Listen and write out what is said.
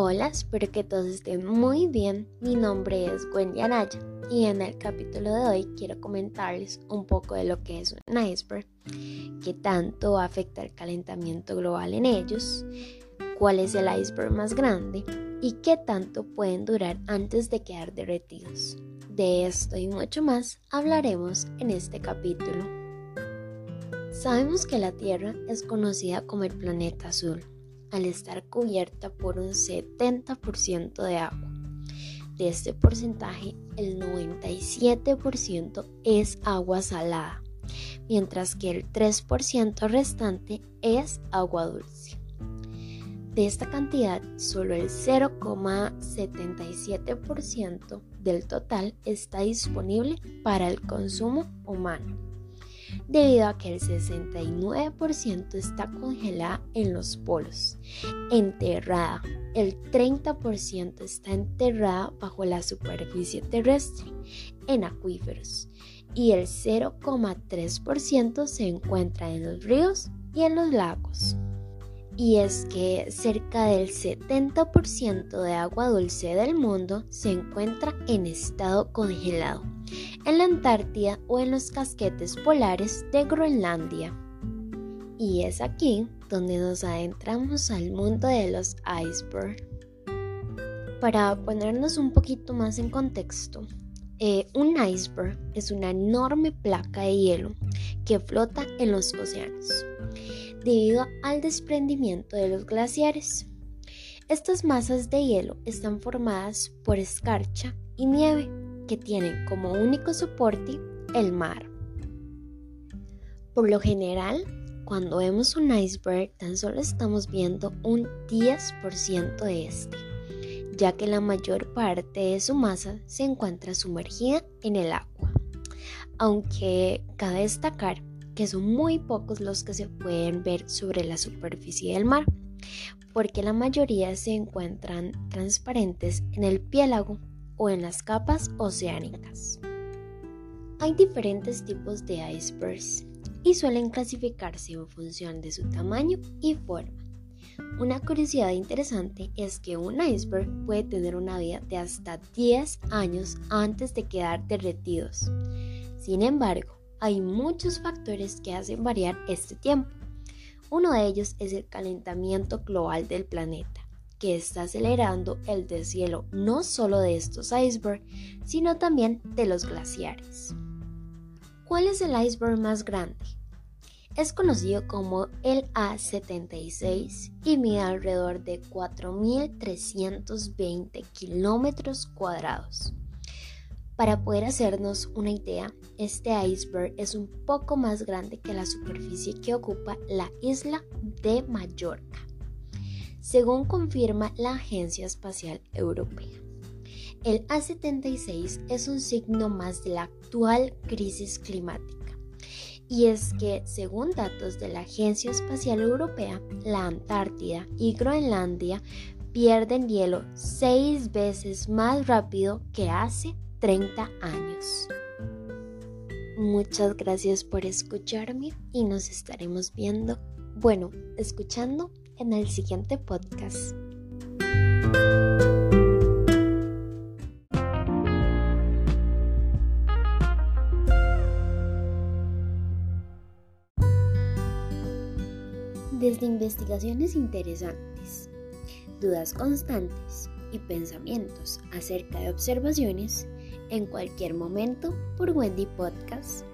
Hola, espero que todos estén muy bien. Mi nombre es Wendy Anaya y en el capítulo de hoy quiero comentarles un poco de lo que es un iceberg, qué tanto afecta el calentamiento global en ellos, cuál es el iceberg más grande y qué tanto pueden durar antes de quedar derretidos. De esto y mucho más hablaremos en este capítulo. Sabemos que la Tierra es conocida como el planeta azul al estar cubierta por un 70% de agua. De este porcentaje, el 97% es agua salada, mientras que el 3% restante es agua dulce. De esta cantidad, solo el 0,77% del total está disponible para el consumo humano debido a que el 69% está congelada en los polos, enterrada. El 30% está enterrada bajo la superficie terrestre, en acuíferos, y el 0,3% se encuentra en los ríos y en los lagos. Y es que cerca del 70% de agua dulce del mundo se encuentra en estado congelado en la Antártida o en los casquetes polares de Groenlandia. Y es aquí donde nos adentramos al mundo de los icebergs. Para ponernos un poquito más en contexto, eh, un iceberg es una enorme placa de hielo que flota en los océanos debido al desprendimiento de los glaciares. Estas masas de hielo están formadas por escarcha y nieve que tienen como único soporte el mar. Por lo general, cuando vemos un iceberg tan solo estamos viendo un 10% de este, ya que la mayor parte de su masa se encuentra sumergida en el agua. Aunque cabe destacar que son muy pocos los que se pueden ver sobre la superficie del mar, porque la mayoría se encuentran transparentes en el piélago o en las capas oceánicas. Hay diferentes tipos de icebergs y suelen clasificarse en función de su tamaño y forma. Una curiosidad interesante es que un iceberg puede tener una vida de hasta 10 años antes de quedar derretidos. Sin embargo, hay muchos factores que hacen variar este tiempo. Uno de ellos es el calentamiento global del planeta que está acelerando el deshielo no solo de estos icebergs, sino también de los glaciares. ¿Cuál es el iceberg más grande? Es conocido como el A76 y mide alrededor de 4.320 kilómetros cuadrados. Para poder hacernos una idea, este iceberg es un poco más grande que la superficie que ocupa la isla de Mallorca según confirma la Agencia Espacial Europea. El A76 es un signo más de la actual crisis climática. Y es que, según datos de la Agencia Espacial Europea, la Antártida y Groenlandia pierden hielo seis veces más rápido que hace 30 años. Muchas gracias por escucharme y nos estaremos viendo, bueno, escuchando en el siguiente podcast. Desde investigaciones interesantes, dudas constantes y pensamientos acerca de observaciones, en cualquier momento por Wendy Podcast.